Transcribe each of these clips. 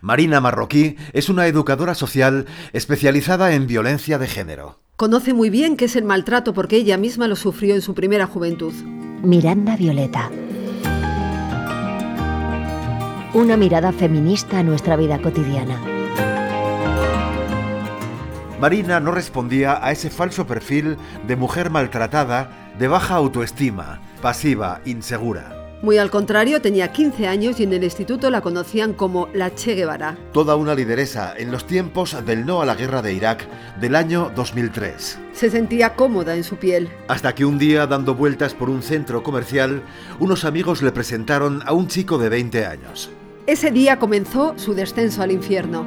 Marina Marroquí es una educadora social especializada en violencia de género. Conoce muy bien qué es el maltrato porque ella misma lo sufrió en su primera juventud. Miranda Violeta. Una mirada feminista a nuestra vida cotidiana. Marina no respondía a ese falso perfil de mujer maltratada, de baja autoestima, pasiva, insegura. Muy al contrario, tenía 15 años y en el instituto la conocían como la Che Guevara. Toda una lideresa en los tiempos del no a la guerra de Irak del año 2003. Se sentía cómoda en su piel. Hasta que un día, dando vueltas por un centro comercial, unos amigos le presentaron a un chico de 20 años. Ese día comenzó su descenso al infierno.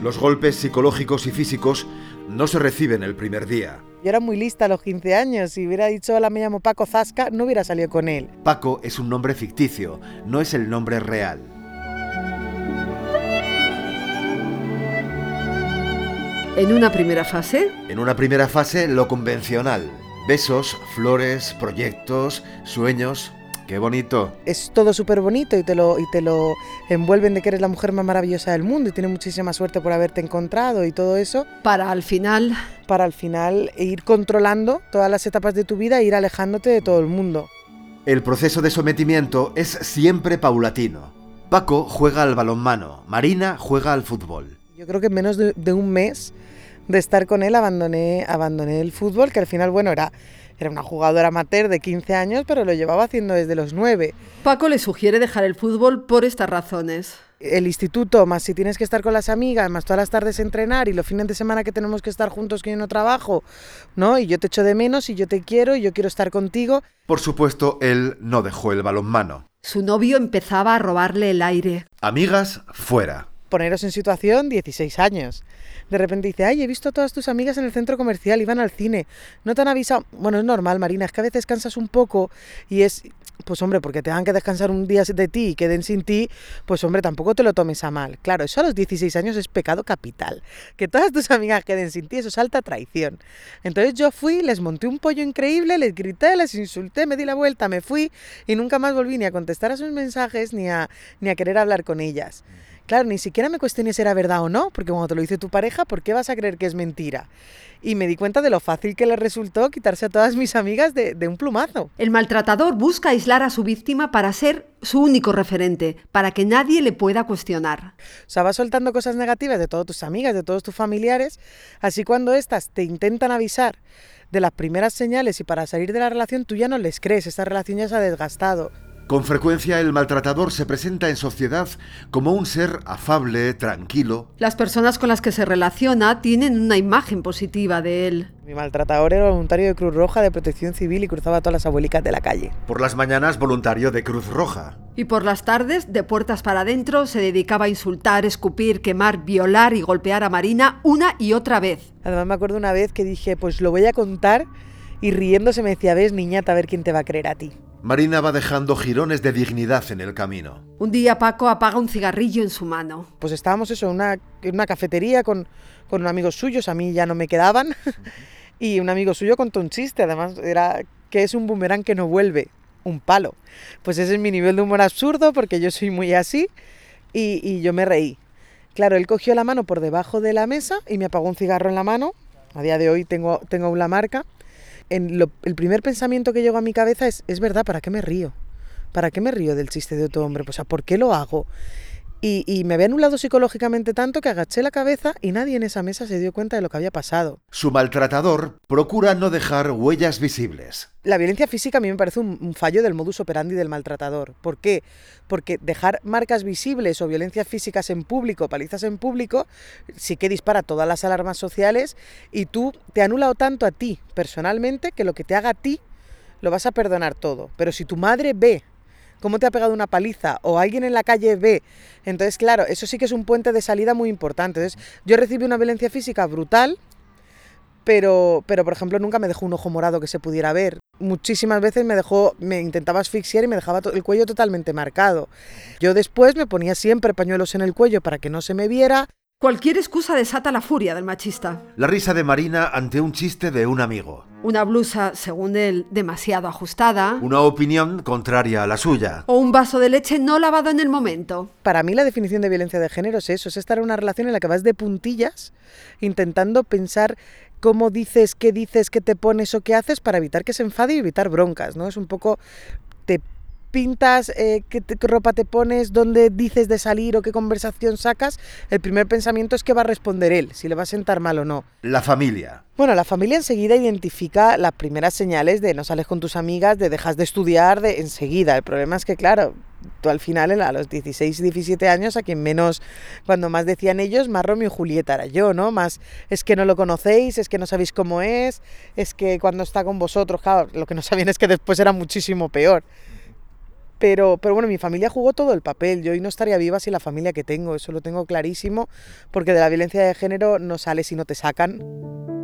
Los golpes psicológicos y físicos no se reciben el primer día. Yo era muy lista a los 15 años. Si hubiera dicho hola, me llamo Paco Zasca, no hubiera salido con él. Paco es un nombre ficticio, no es el nombre real. En una primera fase, En una primera fase, lo convencional. Besos, flores, proyectos, sueños. ¡Qué bonito! Es todo súper bonito y te, lo, y te lo envuelven de que eres la mujer más maravillosa del mundo y tienes muchísima suerte por haberte encontrado y todo eso, para al final para al final ir controlando todas las etapas de tu vida e ir alejándote de todo el mundo. El proceso de sometimiento es siempre paulatino. Paco juega al balonmano, Marina juega al fútbol. Yo creo que en menos de, de un mes de estar con él abandoné, abandoné el fútbol, que al final, bueno, era, era una jugadora amateur de 15 años, pero lo llevaba haciendo desde los 9. Paco le sugiere dejar el fútbol por estas razones. El instituto, más si tienes que estar con las amigas, más todas las tardes entrenar y los fines de semana que tenemos que estar juntos que yo no trabajo, ¿no? Y yo te echo de menos y yo te quiero y yo quiero estar contigo. Por supuesto, él no dejó el balonmano. Su novio empezaba a robarle el aire. Amigas, fuera. Poneros en situación, 16 años. De repente dice, ay, he visto a todas tus amigas en el centro comercial, iban al cine. No te han avisado. Bueno, es normal, Marina, es que a veces cansas un poco y es, pues hombre, porque te dan que descansar un día de ti y queden sin ti, pues hombre, tampoco te lo tomes a mal. Claro, eso a los 16 años es pecado capital. Que todas tus amigas queden sin ti, eso es alta traición. Entonces yo fui, les monté un pollo increíble, les grité, les insulté, me di la vuelta, me fui y nunca más volví ni a contestar a sus mensajes ni a, ni a querer hablar con ellas. Claro, ni siquiera me cuestioné si era verdad o no, porque cuando te lo dice tu pareja, ¿por qué vas a creer que es mentira? Y me di cuenta de lo fácil que le resultó quitarse a todas mis amigas de, de un plumazo. El maltratador busca aislar a su víctima para ser su único referente, para que nadie le pueda cuestionar. O sea, vas soltando cosas negativas de todas tus amigas, de todos tus familiares, así cuando estas te intentan avisar de las primeras señales y para salir de la relación tú ya no les crees, esta relación ya se ha desgastado. Con frecuencia el maltratador se presenta en sociedad como un ser afable, tranquilo. Las personas con las que se relaciona tienen una imagen positiva de él. Mi maltratador era voluntario de Cruz Roja de Protección Civil y cruzaba a todas las abuelicas de la calle. Por las mañanas voluntario de Cruz Roja. Y por las tardes, de puertas para adentro, se dedicaba a insultar, escupir, quemar, violar y golpear a Marina una y otra vez. Además me acuerdo una vez que dije, pues lo voy a contar y riéndose me decía, ves niñata, a ver quién te va a creer a ti. Marina va dejando jirones de dignidad en el camino. Un día Paco apaga un cigarrillo en su mano. Pues estábamos eso, en una, en una cafetería con, con amigos suyos, a mí ya no me quedaban, y un amigo suyo contó un chiste, además era que es un boomerang que no vuelve, un palo. Pues ese es mi nivel de humor absurdo porque yo soy muy así y, y yo me reí. Claro, él cogió la mano por debajo de la mesa y me apagó un cigarro en la mano. A día de hoy tengo, tengo aún la marca. El primer pensamiento que llegó a mi cabeza es, es verdad, ¿para qué me río? ¿Para qué me río del chiste de otro hombre? Pues, o sea, ¿por qué lo hago? Y, y me había anulado psicológicamente tanto que agaché la cabeza y nadie en esa mesa se dio cuenta de lo que había pasado. Su maltratador procura no dejar huellas visibles. La violencia física a mí me parece un, un fallo del modus operandi del maltratador. ¿Por qué? Porque dejar marcas visibles o violencias físicas en público, palizas en público, sí que dispara todas las alarmas sociales y tú te ha anulado tanto a ti personalmente que lo que te haga a ti lo vas a perdonar todo. Pero si tu madre ve cómo te ha pegado una paliza o alguien en la calle ve, entonces claro, eso sí que es un puente de salida muy importante. Yo recibí una violencia física brutal, pero, pero por ejemplo nunca me dejó un ojo morado que se pudiera ver. Muchísimas veces me dejó, me intentaba asfixiar y me dejaba el cuello totalmente marcado. Yo después me ponía siempre pañuelos en el cuello para que no se me viera. Cualquier excusa desata la furia del machista. La risa de Marina ante un chiste de un amigo. Una blusa, según él, demasiado ajustada. Una opinión contraria a la suya. O un vaso de leche no lavado en el momento. Para mí la definición de violencia de género es eso, es estar en una relación en la que vas de puntillas intentando pensar cómo dices, qué dices, qué te pones o qué haces para evitar que se enfade y evitar broncas, ¿no? Es un poco te pintas, eh, qué, ropa te pones, dónde dices de salir o qué conversación sacas, el primer pensamiento es que va a responder él, si le va a sentar mal o no. La familia. Bueno, la familia enseguida identifica las primeras señales de no sales con tus amigas, de dejas de estudiar, de enseguida. El problema es que, claro, tú al final, a los 16, 17 años, a quien menos, cuando más decían ellos, más Romeo y Julieta era yo, ¿no? Más es que no lo conocéis, es que no sabéis cómo es, es que cuando está con vosotros, claro, lo que no sabían es que después era muchísimo peor. Pero, pero bueno, mi familia jugó todo el papel. Yo hoy no estaría viva sin la familia que tengo, eso lo tengo clarísimo, porque de la violencia de género no sales si no te sacan.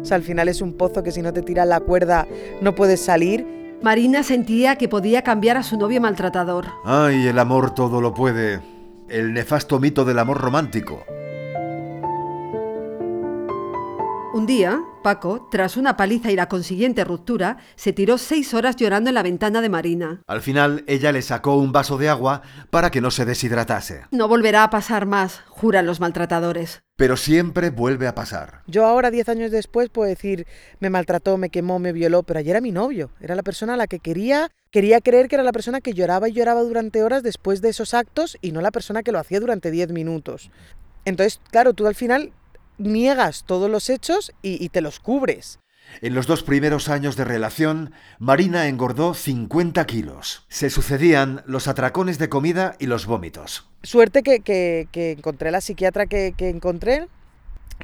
O sea, al final es un pozo que si no te tiran la cuerda no puedes salir. Marina sentía que podía cambiar a su novio maltratador. Ay, el amor todo lo puede. El nefasto mito del amor romántico. Un día, Paco, tras una paliza y la consiguiente ruptura, se tiró seis horas llorando en la ventana de Marina. Al final, ella le sacó un vaso de agua para que no se deshidratase. No volverá a pasar más, juran los maltratadores. Pero siempre vuelve a pasar. Yo ahora, diez años después, puedo decir, me maltrató, me quemó, me violó, pero ayer era mi novio. Era la persona a la que quería, quería creer que era la persona que lloraba y lloraba durante horas después de esos actos y no la persona que lo hacía durante diez minutos. Entonces, claro, tú al final niegas todos los hechos y, te los cubres. En los dos primeros años de relación, Marina engordó 50 kilos. Se sucedían los atracones de comida y los vómitos. Suerte que, que, encontré la psiquiatra que, que, encontré,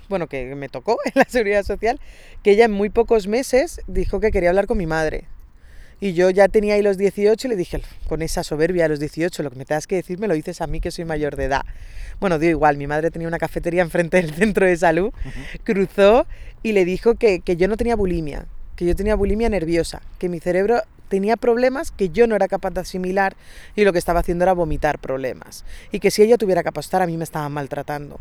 bueno, que me tocó en la seguridad social, que ella en muy pocos meses dijo que quería hablar con mi madre. Y yo ya tenía ahí los 18 y le dije, con esa soberbia de los 18, lo que me tengas que decir me lo dices a mí que soy mayor de edad. Bueno, dio igual, mi madre tenía una cafetería enfrente del centro de salud, cruzó y le dijo que, que yo no tenía bulimia, que yo tenía bulimia nerviosa, que mi cerebro tenía problemas que yo no era capaz de asimilar y lo que estaba haciendo era vomitar problemas. Y que si ella tuviera que apostar, a mí me estaban maltratando.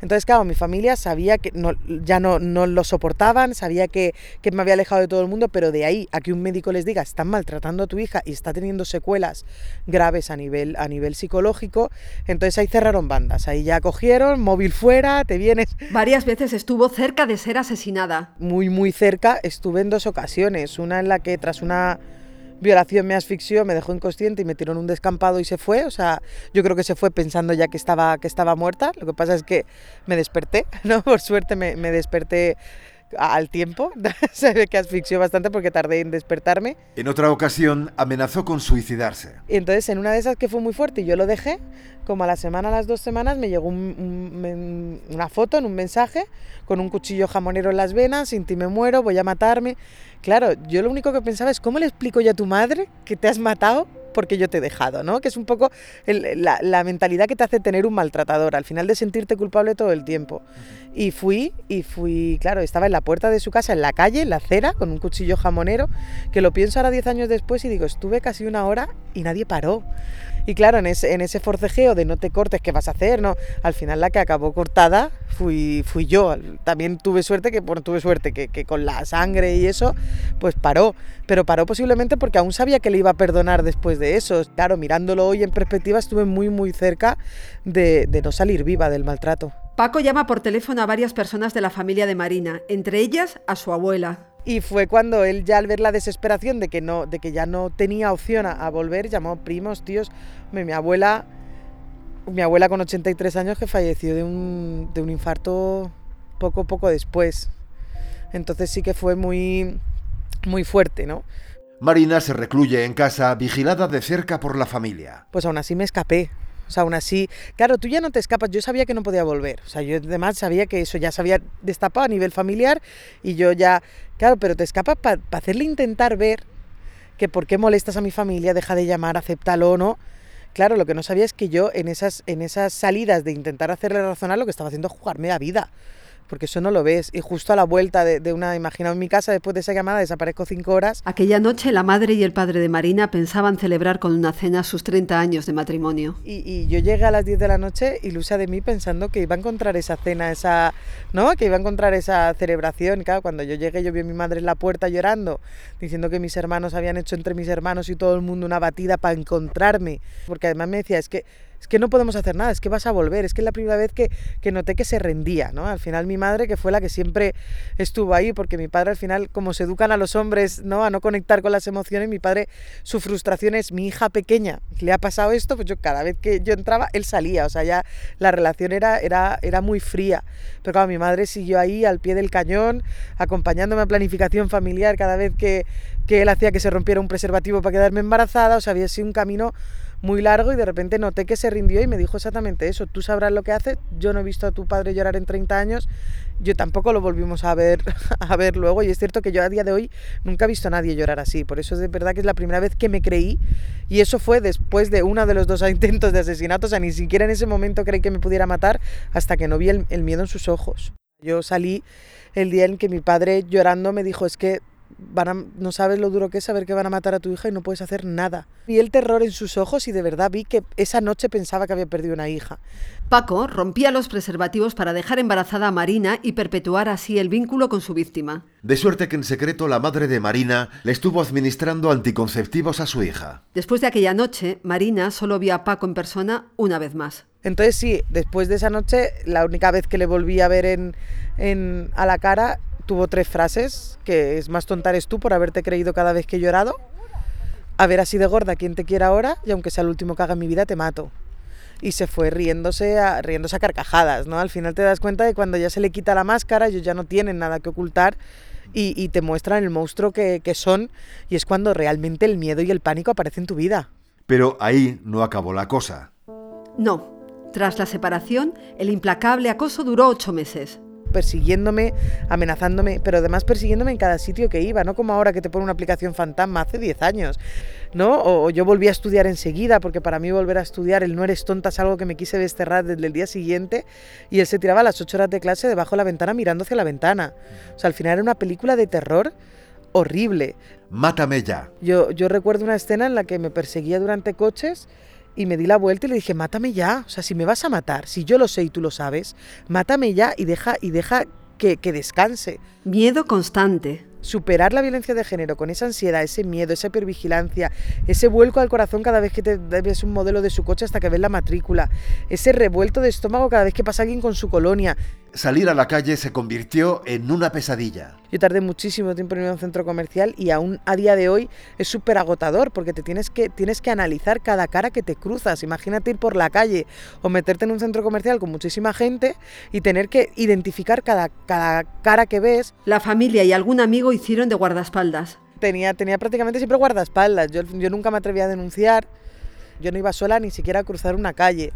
Entonces, claro, mi familia sabía que no, ya no, no lo soportaban, sabía que, que, me había alejado de todo el mundo, pero de ahí a que un médico les diga, están maltratando a tu hija y está teniendo secuelas graves a nivel, a nivel psicológico, entonces ahí cerraron bandas, ahí ya cogieron, móvil fuera, te vienes. Varias veces estuvo cerca de ser asesinada. Muy, muy cerca, estuve en dos ocasiones, una en la que tras una violación me asfixió, me dejó inconsciente y me tiró en un descampado y se fue. O sea, yo creo que se fue pensando ya que estaba, que estaba muerta. Lo que pasa es que me desperté, ¿no? Por suerte me, me desperté al tiempo. Se ve que asfixió bastante porque tardé en despertarme. En otra ocasión amenazó con suicidarse. Y entonces en una de esas que fue muy fuerte y yo lo dejé, como a la semana, a las dos semanas, me llegó una foto en un mensaje con un cuchillo jamonero en las venas, sin ti me muero, voy a matarme. Claro, yo lo único que pensaba es, ¿cómo le explico yo a tu madre que te has matado porque yo te he dejado, ¿no? Que es un poco la, mentalidad que te hace tener un maltratador, al final de sentirte culpable todo el tiempo. Y fui, y fui, claro, estaba en la puerta de su casa, en la calle, en la acera, con un cuchillo jamonero, que lo pienso ahora 10 años después y digo, estuve casi una hora y nadie paró. Y claro, en ese, forcejeo de no te cortes, ¿qué vas a hacer? No, al final la que acabó cortada fui, fui yo. También tuve suerte, que tuve suerte que, que, con la sangre y eso, pues paró. Pero paró posiblemente porque aún sabía que le iba a perdonar después de eso. Claro, mirándolo hoy en perspectiva, estuve muy, muy cerca de, de no salir viva del maltrato. Paco llama por teléfono a varias personas de la familia de Marina, entre ellas a su abuela. Y fue cuando él ya al ver la desesperación de que, no, de que ya no tenía opción a, volver, llamó primos, tíos. Mi, abuela, mi abuela con 83 años que falleció de un, de un infarto poco, poco después. Entonces sí que fue muy, muy fuerte, ¿no? Marina se recluye en casa, vigilada de cerca por la familia. Pues aún así me escapé. O sea, aún así, claro, tú ya no te escapas. Yo sabía que no podía volver. O sea, yo además sabía que eso ya se había destapado a nivel familiar y yo ya, claro, pero te escapas para hacerle intentar ver que por qué molestas a mi familia, deja de llamar, acéptalo o no. Claro, lo que no sabía es que yo en esas, en esas salidas de intentar hacerle razonar lo que estaba haciendo es jugarme a vida porque eso no lo ves. Y justo a la vuelta de, una, imaginaos en mi casa, después de esa llamada desaparezco cinco horas. Aquella noche la madre y el padre de Marina pensaban celebrar con una cena sus 30 años de matrimonio. Y, yo llegué a las 10 de la noche ilusa de mí pensando que iba a encontrar esa cena, esa, ¿no? Que iba a encontrar esa celebración. Claro, cuando yo llegué yo vi a mi madre en la puerta llorando, diciendo que mis hermanos habían hecho entre mis hermanos y todo el mundo una batida para encontrarme. Porque además me decía, es que es que no podemos hacer nada, es que vas a volver, es que es la primera vez que, que, noté que se rendía, ¿no? Al final mi madre, que fue la que siempre estuvo ahí, porque mi padre al final, como se educan a los hombres, ¿no? A no conectar con las emociones, mi padre, su frustración es mi hija pequeña, le ha pasado esto, pues yo cada vez que yo entraba, él salía, o sea, ya la relación era, era, era muy fría, pero claro, mi madre siguió ahí al pie del cañón, acompañándome a planificación familiar cada vez que, que él hacía que se rompiera un preservativo para quedarme embarazada, o sea, había sido un camino muy largo y de repente noté que se rindió y me dijo exactamente eso, tú sabrás lo que hace, yo no he visto a tu padre llorar en 30 años, yo tampoco lo volvimos a ver, a ver luego y es cierto que yo a día de hoy nunca he visto a nadie llorar así, por eso es de verdad que es la primera vez que me creí y eso fue después de uno de los dos intentos de asesinato, o sea, ni siquiera en ese momento creí que me pudiera matar hasta que no vi el miedo en sus ojos. Yo salí el día en que mi padre llorando me dijo, es que no sabes lo duro que es saber que van a matar a tu hija y no puedes hacer nada. Vi el terror en sus ojos y de verdad vi que esa noche pensaba que había perdido una hija. Paco rompía los preservativos para dejar embarazada a Marina y perpetuar así el vínculo con su víctima. De suerte que en secreto la madre de Marina le estuvo administrando anticonceptivos a su hija. Después de aquella noche, Marina solo vio a Paco en persona una vez más. Entonces sí, después de esa noche, la única vez que le volví a ver en, a la cara tuvo tres frases, que es más tonta eres tú por haberte creído cada vez que he llorado, a ver así de gorda quien te quiera ahora y aunque sea el último que haga en mi vida te mato. Y se fue riéndose a, riéndose a carcajadas, ¿no? Al final te das cuenta de cuando ya se le quita la máscara, ellos ya no tienen nada que ocultar y, te muestran el monstruo que, que son y es cuando realmente el miedo y el pánico aparecen en tu vida. Pero ahí no acabó la cosa. No. Tras la separación, el implacable acoso duró ocho meses persiguiéndome, amenazándome, pero además persiguiéndome en cada sitio que iba, no como ahora que te pone una aplicación fantasma hace 10 años, ¿no? O, yo volví a estudiar enseguida, porque para mí volver a estudiar, el no eres tonta es algo que me quise desterrar desde el día siguiente, y él se tiraba a las 8 horas de clase debajo de la ventana mirando hacia la ventana. O sea, al final era una película de terror horrible. Mátame ya. Yo, yo recuerdo una escena en la que me perseguía durante coches y me di la vuelta y le dije, mátame ya, o sea, si me vas a matar, si yo lo sé y tú lo sabes, mátame ya y deja, y deja que, que descanse. Miedo constante superar la violencia de género con esa ansiedad, ese miedo, esa hipervigilancia, ese vuelco al corazón cada vez que te ves un modelo de su coche hasta que ves la matrícula, ese revuelto de estómago cada vez que pasa alguien con su colonia. Salir a la calle se convirtió en una pesadilla. Yo tardé muchísimo tiempo en ir a un centro comercial y aún a día de hoy es súper agotador porque te tienes que, tienes que analizar cada cara que te cruzas. Imagínate ir por la calle o meterte en un centro comercial con muchísima gente y tener que identificar cada, cada cara que ves. La familia y algún amigo hicieron de guardaespaldas? Tenía, tenía prácticamente siempre guardaespaldas. Yo, yo nunca me atrevía a denunciar. Yo no iba sola ni siquiera a cruzar una calle.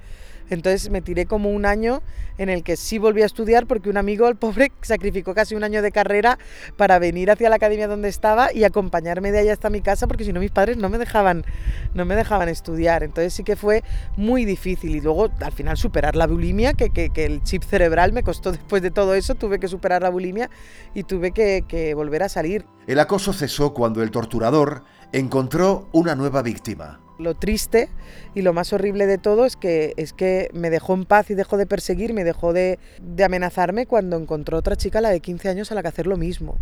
Entonces me tiré como un año en el que sí volví a estudiar porque un amigo, el pobre, sacrificó casi un año de carrera para venir hacia la academia donde estaba y acompañarme de allá hasta mi casa porque si no mis padres no me dejaban, no me dejaban estudiar. Entonces sí que fue muy difícil y luego al final superar la bulimia, que, que, el chip cerebral me costó después de todo eso, tuve que superar la bulimia y tuve que, que volver a salir. El acoso cesó cuando el torturador encontró una nueva víctima. Lo triste y lo más horrible de todo es que, es que me dejó en paz y dejó de perseguirme, dejó de, de amenazarme cuando encontró otra chica, la de 15 años, a la que hacer lo mismo.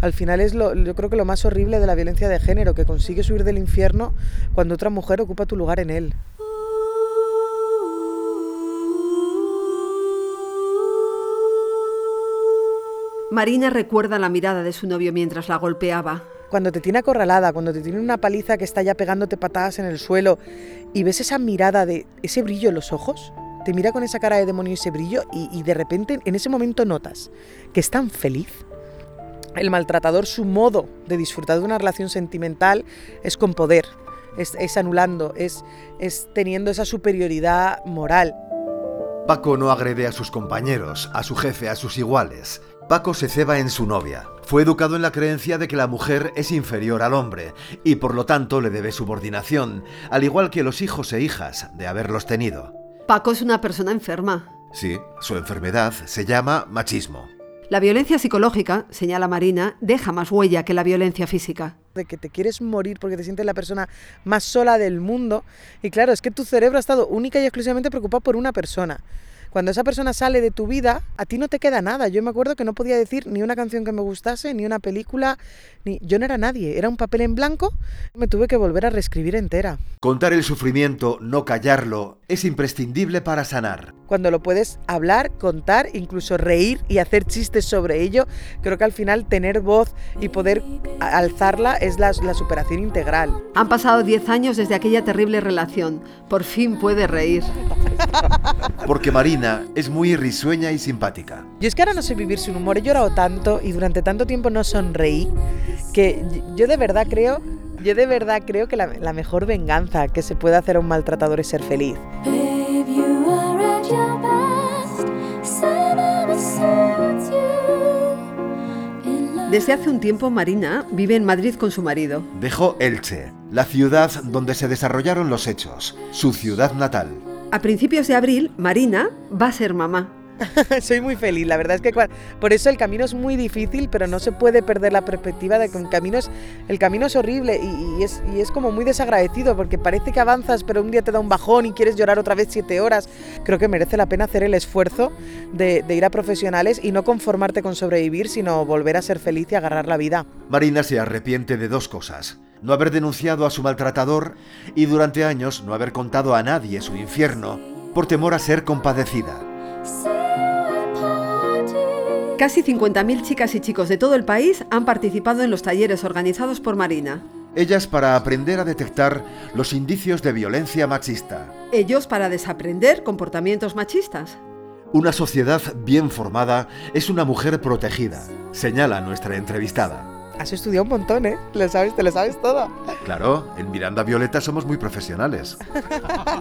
Al final es lo, yo creo que lo más horrible de la violencia de género, que consigues huir del infierno cuando otra mujer ocupa tu lugar en él. Marina recuerda la mirada de su novio mientras la golpeaba cuando te tiene acorralada, cuando te tiene una paliza que está ya pegándote patadas en el suelo y ves esa mirada de ese brillo en los ojos, te mira con esa cara de demonio y ese brillo y, de repente en ese momento notas que es tan feliz. El maltratador, su modo de disfrutar de una relación sentimental es con poder, es, anulando, es, es teniendo esa superioridad moral. Paco no agrede a sus compañeros, a su jefe, a sus iguales. Paco se ceba en su novia. Fue educado en la creencia de que la mujer es inferior al hombre y por lo tanto le debe subordinación, al igual que los hijos e hijas de haberlos tenido. Paco es una persona enferma. Sí, su enfermedad se llama machismo. La violencia psicológica, señala Marina, deja más huella que la violencia física. De que te quieres morir porque te sientes la persona más sola del mundo. Y claro, es que tu cerebro ha estado única y exclusivamente preocupado por una persona. Cuando esa persona sale de tu vida, a ti no te queda nada. Yo me acuerdo que no podía decir ni una canción que me gustase, ni una película, ni yo no era nadie, era un papel en blanco, me tuve que volver a reescribir entera. Contar el sufrimiento, no callarlo, es imprescindible para sanar. Cuando lo puedes hablar, contar, incluso reír y hacer chistes sobre ello, creo que al final tener voz y poder alzarla es la, la superación integral. Han pasado 10 años desde aquella terrible relación. Por fin puede reír. Porque Marina es muy risueña y simpática. Yo es que ahora no sé vivir sin humor, he llorado tanto y durante tanto tiempo no sonreí que yo de verdad creo, yo de verdad creo que la, la mejor venganza que se puede hacer a un maltratador es ser feliz. Desde hace un tiempo Marina vive en Madrid con su marido. Dejó Elche, la ciudad donde se desarrollaron los hechos, su ciudad natal. A principios de abril, Marina va a ser mamá. Soy muy feliz, la verdad es que por eso el camino es muy difícil, pero no se puede perder la perspectiva de que un camino es, el camino es horrible y, y es, y es como muy desagradecido porque parece que avanzas pero un día te da un bajón y quieres llorar otra vez siete horas. Creo que merece la pena hacer el esfuerzo de, de ir a profesionales y no conformarte con sobrevivir, sino volver a ser feliz y agarrar la vida. Marina se arrepiente de dos cosas. No haber denunciado a su maltratador y durante años no haber contado a nadie su infierno por temor a ser compadecida. Casi 50.000 chicas y chicos de todo el país han participado en los talleres organizados por Marina. Ellas para aprender a detectar los indicios de violencia machista. Ellos para desaprender comportamientos machistas. Una sociedad bien formada es una mujer protegida, señala nuestra entrevistada. Has estudiado un montón, ¿eh? Lo sabes, te lo sabes todo. Claro, en Miranda Violeta somos muy profesionales.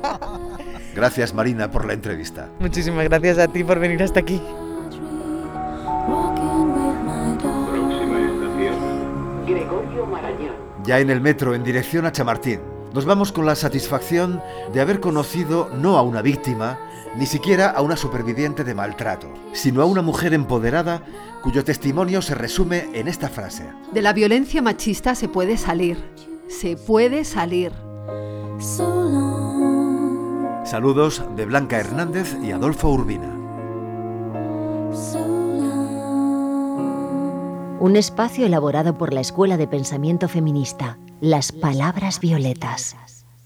Gracias Marina por la entrevista. Muchísimas gracias a ti por venir hasta aquí. Ya en el metro en dirección a Chamartín, nos vamos con la satisfacción de haber conocido no a una víctima, ni siquiera a una superviviente de maltrato, sino a una mujer empoderada cuyo testimonio se resume en esta frase. De la violencia machista se puede salir. Se puede salir. Saludos de Blanca Hernández y Adolfo Urbina. Un espacio elaborado por la Escuela de Pensamiento Feminista, Las Palabras Violetas.